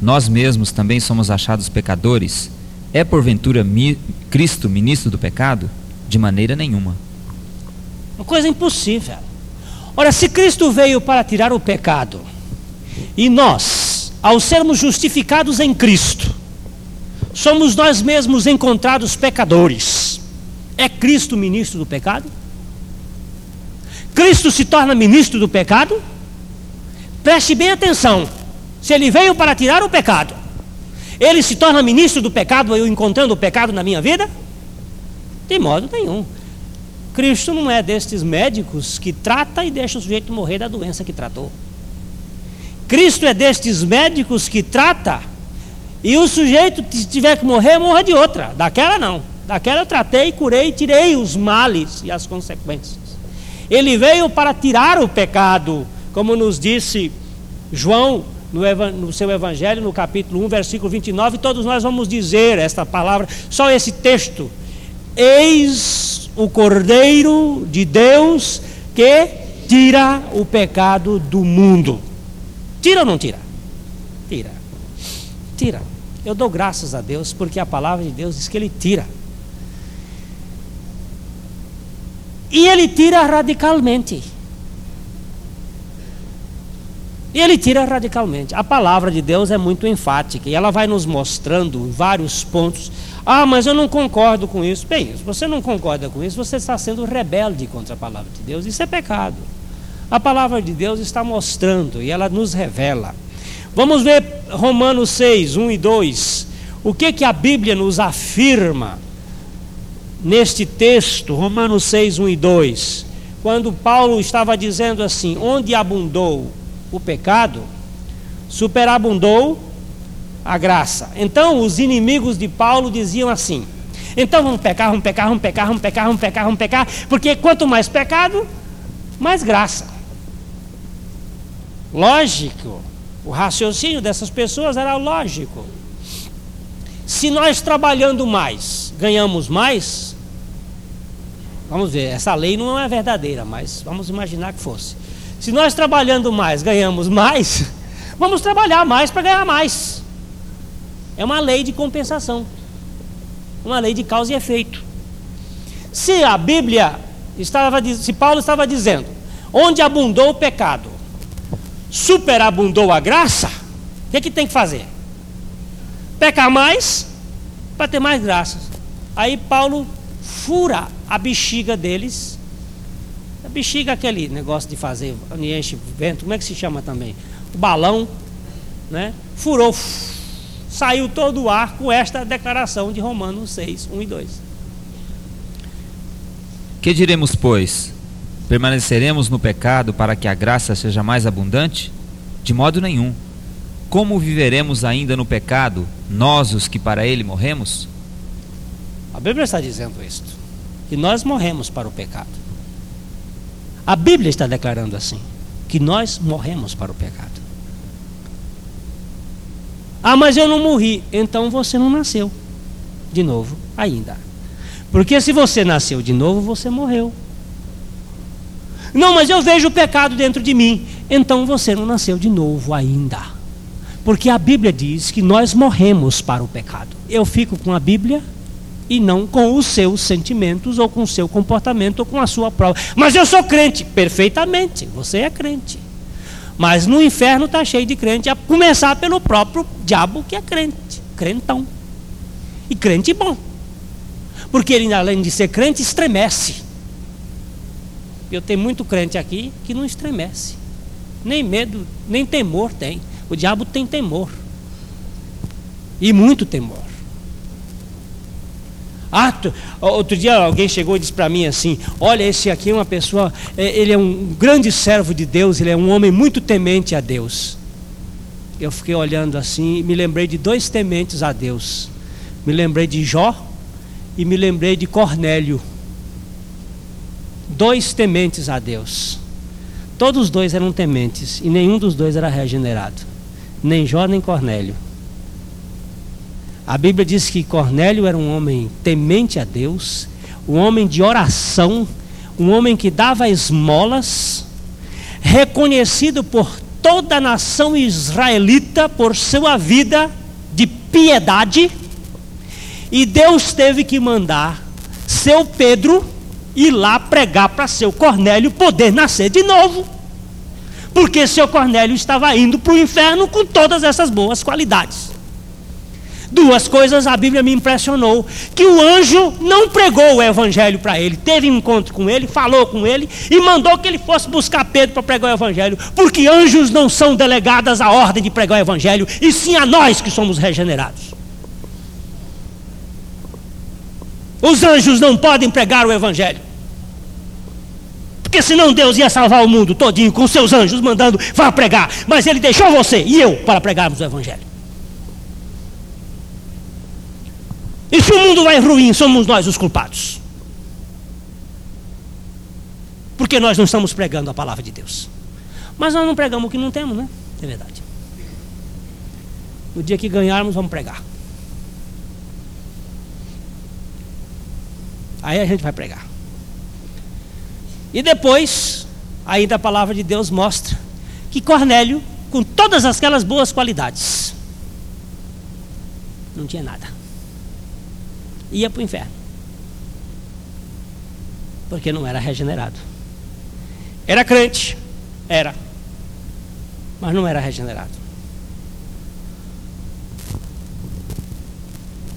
nós mesmos também somos achados pecadores, é porventura mi Cristo ministro do pecado? De maneira nenhuma. Uma coisa impossível. Ora, se Cristo veio para tirar o pecado, e nós, ao sermos justificados em Cristo, somos nós mesmos encontrados pecadores, é Cristo ministro do pecado? Cristo se torna ministro do pecado? Preste bem atenção. Se ele veio para tirar o pecado, ele se torna ministro do pecado, eu encontrando o pecado na minha vida? De modo nenhum. Cristo não é destes médicos que trata e deixa o sujeito morrer da doença que tratou. Cristo é destes médicos que trata e o sujeito, se tiver que morrer, morra de outra. Daquela não. Daquela eu tratei, curei, tirei os males e as consequências. Ele veio para tirar o pecado, como nos disse João no, seu Evangelho, no capítulo 1, versículo 29. Todos nós vamos dizer esta palavra, só esse texto. Eis o Cordeiro de Deus que tira o pecado do mundo. Tira ou não tira? Tira. Tira. Eu dou graças a Deus porque a palavra de Deus diz que Ele tira. E Ele tira radicalmente. E ele tira radicalmente. A palavra de Deus é muito enfática e ela vai nos mostrando vários pontos ah, mas eu não concordo com isso. Bem, se você não concorda com isso, você está sendo rebelde contra a palavra de Deus. Isso é pecado. A palavra de Deus está mostrando e ela nos revela. Vamos ver Romanos 6, 1 e 2. O que, que a Bíblia nos afirma neste texto, Romanos 6, 1 e 2? Quando Paulo estava dizendo assim: onde abundou o pecado, superabundou a graça. Então os inimigos de Paulo diziam assim: então vamos pecar, vamos pecar, vamos pecar, vamos pecar, vamos pecar, vamos pecar, porque quanto mais pecado, mais graça. Lógico, o raciocínio dessas pessoas era lógico. Se nós trabalhando mais, ganhamos mais, vamos ver, essa lei não é verdadeira, mas vamos imaginar que fosse. Se nós trabalhando mais, ganhamos mais, *laughs* vamos trabalhar mais para ganhar mais. É uma lei de compensação. Uma lei de causa e efeito. Se a Bíblia estava, se Paulo estava dizendo, onde abundou o pecado, superabundou a graça, o que, é que tem que fazer? Pecar mais para ter mais graças. Aí Paulo fura a bexiga deles. A bexiga é aquele negócio de fazer, enche vento, como é que se chama também? O balão, né? Furou saiu todo o ar com esta declaração de Romanos 6, 1 e 2. Que diremos, pois? Permaneceremos no pecado para que a graça seja mais abundante? De modo nenhum. Como viveremos ainda no pecado, nós os que para ele morremos? A Bíblia está dizendo isto, que nós morremos para o pecado. A Bíblia está declarando assim, que nós morremos para o pecado. Ah, mas eu não morri. Então você não nasceu de novo ainda. Porque se você nasceu de novo, você morreu. Não, mas eu vejo o pecado dentro de mim. Então você não nasceu de novo ainda. Porque a Bíblia diz que nós morremos para o pecado. Eu fico com a Bíblia e não com os seus sentimentos ou com o seu comportamento ou com a sua prova. Mas eu sou crente. Perfeitamente, você é crente. Mas no inferno está cheio de crente, a começar pelo próprio diabo que é crente, crentão. E crente bom. Porque ele, além de ser crente, estremece. Eu tenho muito crente aqui que não estremece. Nem medo, nem temor tem. O diabo tem temor. E muito temor. Ah, outro dia alguém chegou e disse para mim assim: Olha, esse aqui é uma pessoa, é, ele é um grande servo de Deus, ele é um homem muito temente a Deus. Eu fiquei olhando assim e me lembrei de dois tementes a Deus. Me lembrei de Jó e me lembrei de Cornélio. Dois tementes a Deus. Todos os dois eram tementes e nenhum dos dois era regenerado. Nem Jó nem Cornélio. A Bíblia diz que Cornélio era um homem temente a Deus, um homem de oração, um homem que dava esmolas, reconhecido por toda a nação israelita por sua vida de piedade, e Deus teve que mandar seu Pedro ir lá pregar para seu Cornélio poder nascer de novo. Porque seu Cornélio estava indo para o inferno com todas essas boas qualidades. Duas coisas a Bíblia me impressionou: que o anjo não pregou o evangelho para ele, teve um encontro com ele, falou com ele e mandou que ele fosse buscar Pedro para pregar o evangelho, porque anjos não são delegadas à ordem de pregar o evangelho, e sim a nós que somos regenerados. Os anjos não podem pregar o evangelho. Porque senão Deus ia salvar o mundo todinho com seus anjos mandando vá pregar, mas ele deixou você e eu para pregarmos o evangelho. E se o mundo vai ruim, somos nós os culpados. Porque nós não estamos pregando a palavra de Deus. Mas nós não pregamos o que não temos, né? É verdade. No dia que ganharmos, vamos pregar. Aí a gente vai pregar. E depois, ainda a palavra de Deus mostra que Cornélio, com todas aquelas boas qualidades, não tinha nada ia para o inferno. Porque não era regenerado. Era crente, era, mas não era regenerado.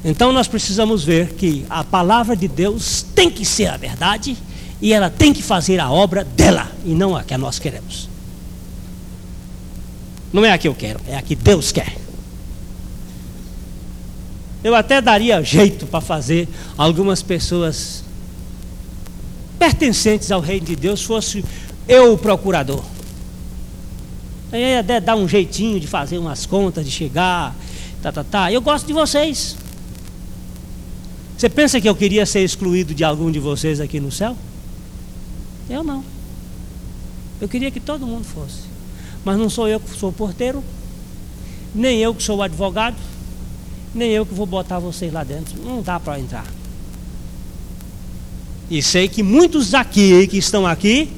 Então nós precisamos ver que a palavra de Deus tem que ser a verdade e ela tem que fazer a obra dela e não a que nós queremos. Não é a que eu quero, é a que Deus quer. Eu até daria jeito para fazer algumas pessoas pertencentes ao reino de Deus fosse eu o procurador. Eu ia até dar um jeitinho de fazer umas contas, de chegar, tá, tá, tá. Eu gosto de vocês. Você pensa que eu queria ser excluído de algum de vocês aqui no céu? Eu não. Eu queria que todo mundo fosse. Mas não sou eu que sou porteiro, nem eu que sou advogado, nem eu que vou botar vocês lá dentro. Não dá para entrar. E sei que muitos aqui que estão aqui,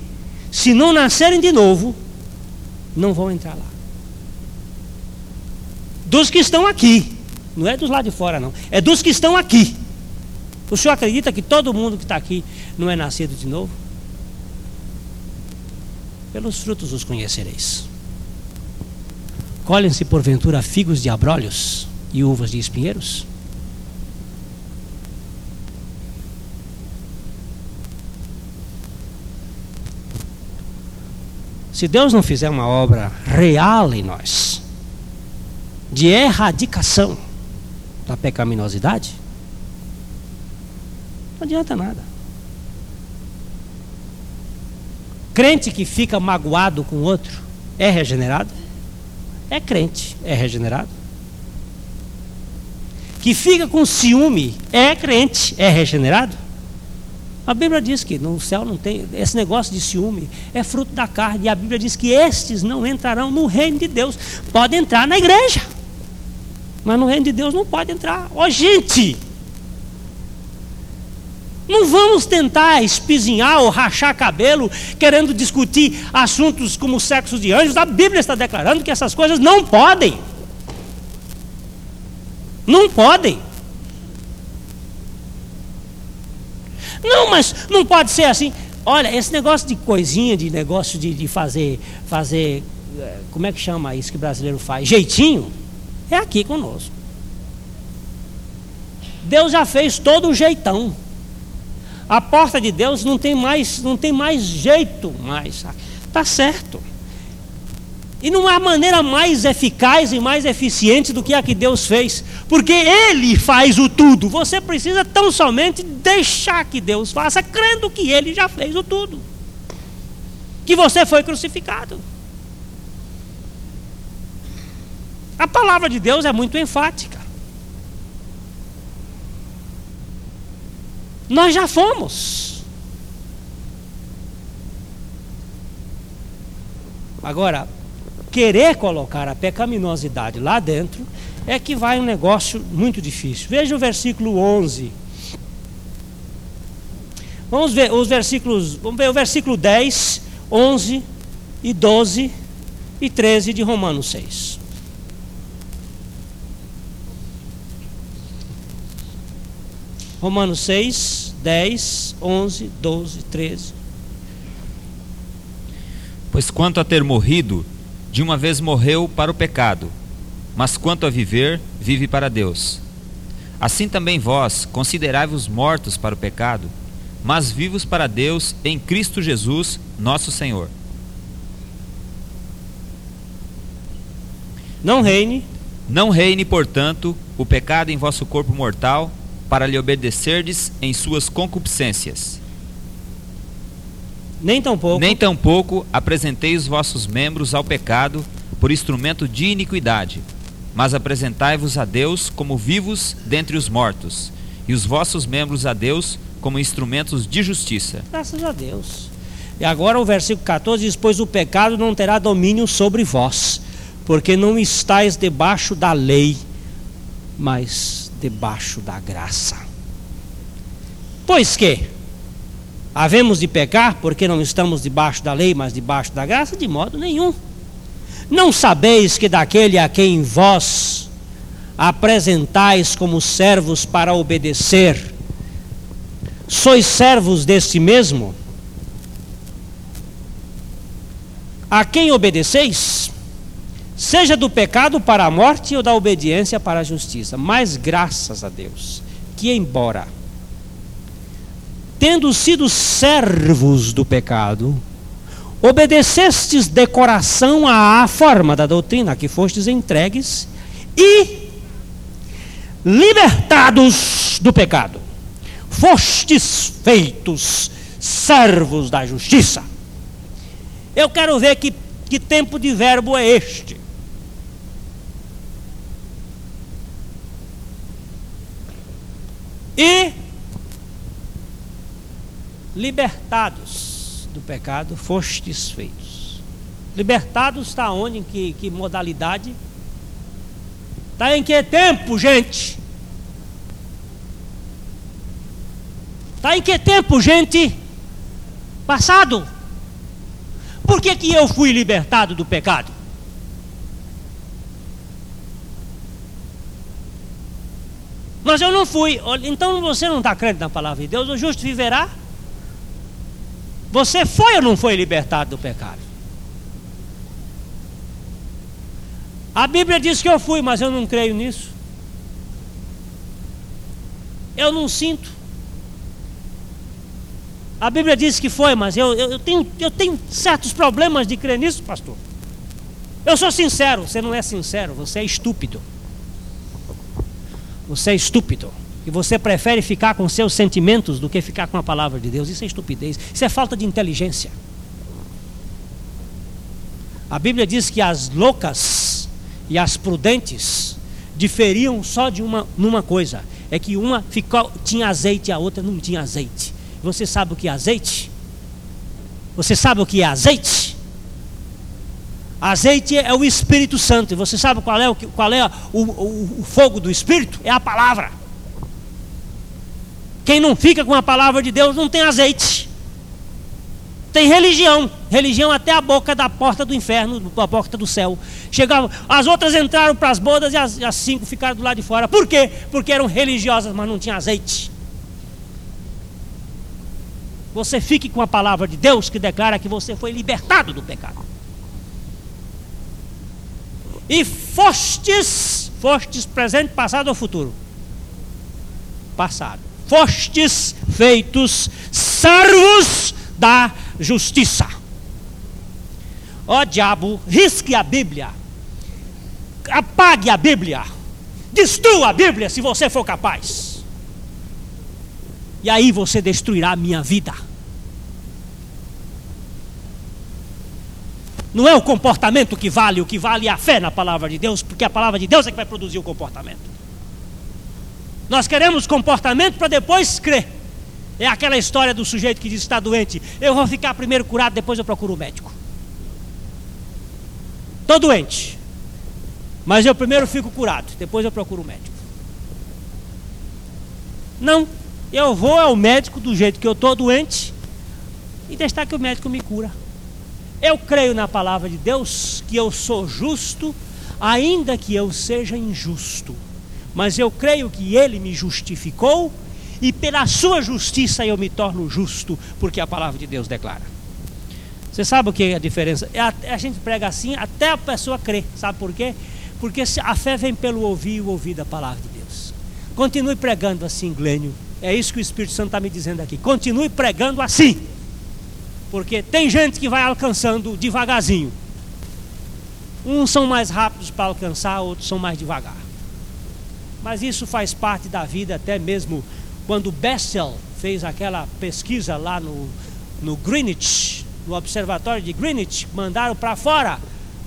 se não nascerem de novo, não vão entrar lá. Dos que estão aqui, não é dos lá de fora, não, é dos que estão aqui. O senhor acredita que todo mundo que está aqui não é nascido de novo? Pelos frutos os conhecereis. Colhem-se porventura figos de abrolhos? e uvas de espinheiros? Se Deus não fizer uma obra real em nós, de erradicação da pecaminosidade, não adianta nada. Crente que fica magoado com o outro é regenerado? É crente, é regenerado que fica com ciúme é crente, é regenerado? A Bíblia diz que no céu não tem esse negócio de ciúme, é fruto da carne, e a Bíblia diz que estes não entrarão no reino de Deus. Pode entrar na igreja, mas no reino de Deus não pode entrar. Ó, oh, gente! Não vamos tentar espizinhar ou rachar cabelo querendo discutir assuntos como o sexo de anjos. A Bíblia está declarando que essas coisas não podem. Não podem. Não, mas não pode ser assim. Olha, esse negócio de coisinha, de negócio de, de fazer, fazer, eh, como é que chama isso que o brasileiro faz? Jeitinho, é aqui conosco. Deus já fez todo o jeitão. A porta de Deus não tem mais, não tem mais jeito mais. Tá certo. E não há maneira mais eficaz e mais eficiente do que a que Deus fez, porque Ele faz o tudo. Você precisa tão somente deixar que Deus faça, crendo que Ele já fez o tudo, que você foi crucificado. A palavra de Deus é muito enfática. Nós já fomos. Agora, querer colocar a pecaminosidade lá dentro é que vai um negócio muito difícil. Veja o versículo 11. Vamos ver os versículos, vamos ver o versículo 10, 11 e 12 e 13 de Romanos 6. Romanos 6, 10, 11, 12, 13. Pois quanto a ter morrido, de uma vez morreu para o pecado, mas quanto a viver, vive para Deus. Assim também vós, considerai-vos mortos para o pecado, mas vivos para Deus em Cristo Jesus, nosso Senhor. Não reine. Não reine, portanto, o pecado em vosso corpo mortal, para lhe obedecerdes em suas concupiscências. Nem tampouco. Nem tampouco apresentei os vossos membros ao pecado por instrumento de iniquidade, mas apresentai-vos a Deus como vivos dentre os mortos, e os vossos membros a Deus como instrumentos de justiça. Graças a Deus. E agora o versículo 14 diz: Pois o pecado não terá domínio sobre vós, porque não estáis debaixo da lei, mas debaixo da graça. Pois que havemos de pecar porque não estamos debaixo da lei, mas debaixo da graça? De modo nenhum. Não sabeis que daquele a quem vós apresentais como servos para obedecer, sois servos deste mesmo? A quem obedeceis? Seja do pecado para a morte ou da obediência para a justiça. Mas graças a Deus, que embora tendo sido servos do pecado, obedecestes de coração à forma da doutrina que fostes entregues e libertados do pecado, fostes feitos servos da justiça. Eu quero ver que, que tempo de verbo é este. E libertados do pecado, fostes feitos. Libertados está onde? Em que, que modalidade? Está em que tempo, gente? Está em que tempo, gente? Passado. Por que, que eu fui libertado do pecado? Mas eu não fui. Então você não está crendo na palavra de Deus. O justo viverá. Você foi ou não foi libertado do pecado? A Bíblia diz que eu fui, mas eu não creio nisso. Eu não sinto. A Bíblia diz que foi, mas eu, eu, eu, tenho, eu tenho certos problemas de crer nisso, pastor. Eu sou sincero, você não é sincero, você é estúpido. Você é estúpido. E você prefere ficar com seus sentimentos do que ficar com a palavra de Deus. Isso é estupidez. Isso é falta de inteligência. A Bíblia diz que as loucas e as prudentes diferiam só de uma numa coisa. É que uma ficou, tinha azeite e a outra não tinha azeite. Você sabe o que é azeite? Você sabe o que é azeite? Azeite é o Espírito Santo. E você sabe qual é, o, qual é o, o, o fogo do Espírito? É a palavra. Quem não fica com a palavra de Deus não tem azeite. Tem religião. Religião até a boca da porta do inferno, da porta do céu. Chegavam, as outras entraram para as bodas e as, as cinco ficaram do lado de fora. Por quê? Porque eram religiosas, mas não tinham azeite. Você fique com a palavra de Deus que declara que você foi libertado do pecado e fostes, fostes presente, passado ou futuro? Passado. Fostes feitos servos da justiça. Ó oh, diabo, risque a Bíblia. Apague a Bíblia. Destrua a Bíblia se você for capaz. E aí você destruirá a minha vida. Não é o comportamento que vale, o que vale é a fé na palavra de Deus, porque a palavra de Deus é que vai produzir o comportamento. Nós queremos comportamento para depois crer. É aquela história do sujeito que diz que está doente. Eu vou ficar primeiro curado, depois eu procuro o médico. Estou doente. Mas eu primeiro fico curado, depois eu procuro o médico. Não. Eu vou ao médico do jeito que eu estou doente e deixar que o médico me cura. Eu creio na palavra de Deus que eu sou justo, ainda que eu seja injusto. Mas eu creio que Ele me justificou e pela sua justiça eu me torno justo, porque a palavra de Deus declara. Você sabe o que é a diferença? É a, gente prega assim até a pessoa crer. Sabe por quê? Porque a fé vem pelo ouvir e ouvir da palavra de Deus. Continue pregando assim, Glênio. É isso que o Espírito Santo está me dizendo aqui. Continue pregando assim. Porque tem gente que vai alcançando devagarzinho. Uns são mais rápidos para alcançar, outros são mais devagar. Mas isso faz parte da vida, até mesmo quando Bessel fez aquela pesquisa lá no, no Greenwich, no observatório de Greenwich, mandaram para fora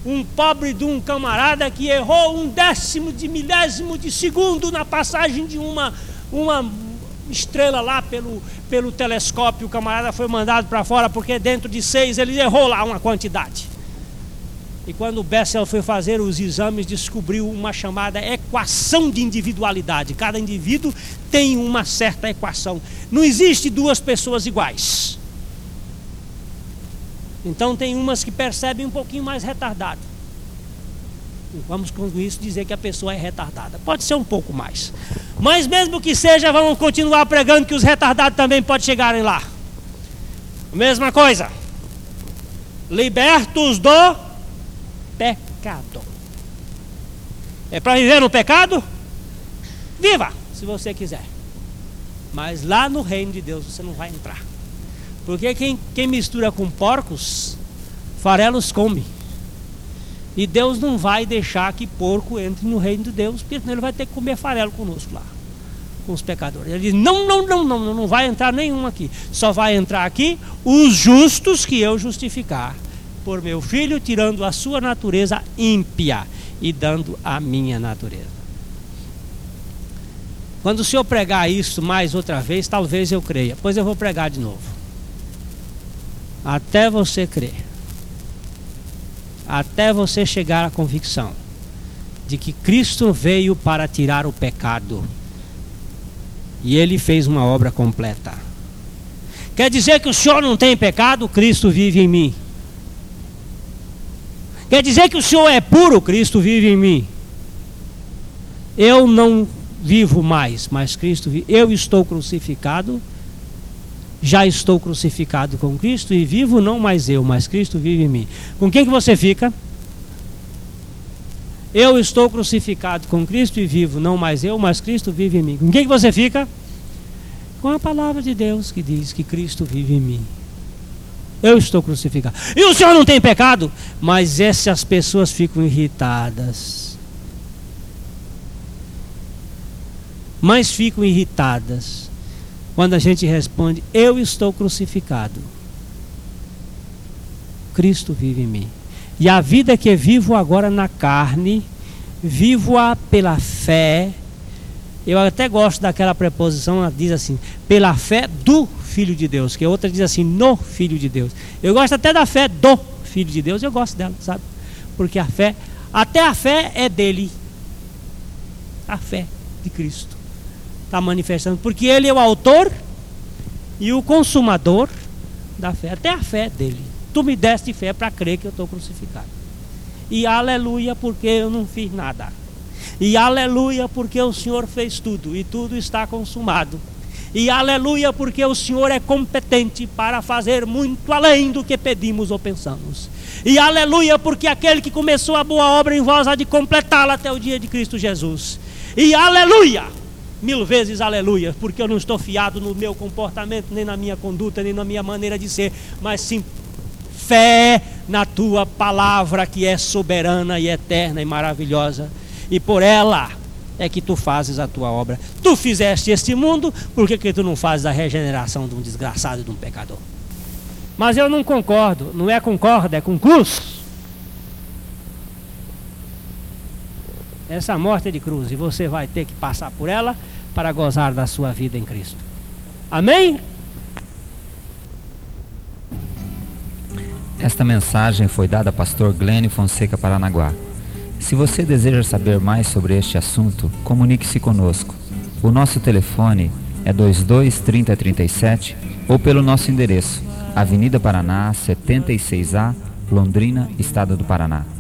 um pobre de um camarada que errou um décimo de milésimo de segundo na passagem de uma, uma estrela lá pelo, pelo telescópio. O camarada foi mandado para fora porque dentro de seis ele errou lá uma quantidade. E quando o Bessel foi fazer os exames, descobriu uma chamada equação de individualidade. Cada indivíduo tem uma certa equação. Não existe duas pessoas iguais. Então tem umas que percebem um pouquinho mais retardado. Vamos com isso dizer que a pessoa é retardada. Pode ser um pouco mais. Mas mesmo que seja, vamos continuar pregando que os retardados também podem chegarem lá. Mesma coisa. Libertos do pecado. É para viver no pecado? Viva, se você quiser. Mas lá no reino de Deus você não vai entrar. Porque quem, quem mistura com porcos, farelos come. E Deus não vai deixar que porco entre no reino de Deus, porque senão ele vai ter que comer farelo conosco lá, com os pecadores. Ele diz: não, não, não, não, não vai entrar nenhum aqui. Só vai entrar aqui os justos que eu justificar por meu filho, tirando a sua natureza ímpia e dando a minha natureza. Quando o Senhor pregar isso mais outra vez, talvez eu creia. Pois eu vou pregar de novo até você crer, até você chegar à convicção de que Cristo veio para tirar o pecado e ele fez uma obra completa. Quer dizer que o senhor não tem pecado? Cristo vive em mim. Quer dizer que o senhor é puro? Cristo vive em mim. Eu não vivo mais, mas Cristo vive. Eu estou crucificado já estou crucificado com Cristo e vivo não mais eu, mas Cristo vive em mim. Com quem que você fica? Eu estou crucificado com Cristo e vivo, não mais eu, mas Cristo vive em mim. Com quem que você fica? Com a palavra de Deus que diz que Cristo vive em mim. Eu estou crucificado. E o Senhor não tem pecado? Mas essas pessoas ficam irritadas. Mas ficam irritadas quando a gente responde: Eu estou crucificado. Cristo vive em mim. E a vida que vivo agora na carne, vivo-a pela fé. Eu até gosto daquela preposição, ela diz assim: pela fé do Filho de Deus, que outra diz assim: no Filho de Deus. Eu gosto até da fé do Filho de Deus, eu gosto dela, sabe? Porque a fé, até a fé é dele. A fé de Cristo está manifestando, porque ele é o autor e o consumador da fé, até a fé dele. Tu me deste fé para crer que eu estou crucificado. E aleluia, porque eu não fiz nada. E aleluia, porque o Senhor fez tudo e tudo está consumado. E aleluia, porque o Senhor é competente para fazer muito além do que pedimos ou pensamos. E aleluia, porque aquele que começou a boa obra em vós há de completá-la até o dia de Cristo Jesus. E aleluia, mil vezes aleluia, porque eu não estou fiado no meu comportamento, nem na minha conduta, nem na minha maneira de ser, mas sim fé na tua palavra que é soberana e eterna e maravilhosa, e por ela é que tu fazes a tua obra. Tu fizeste este mundo, por que, que tu não fazes a regeneração de um desgraçado, de um pecador? Mas eu não concordo, não é concorda, é com Essa morte é de cruz e você vai ter que passar por ela para gozar da sua vida em Cristo. Amém? Esta mensagem foi dada a pastor Glênio Fonseca Paranaguá. Se você deseja saber mais sobre este assunto, comunique-se conosco. O nosso telefone é 22 30 37 ou pelo nosso endereço, Avenida Paraná, 76A, Londrina, Estado do Paraná.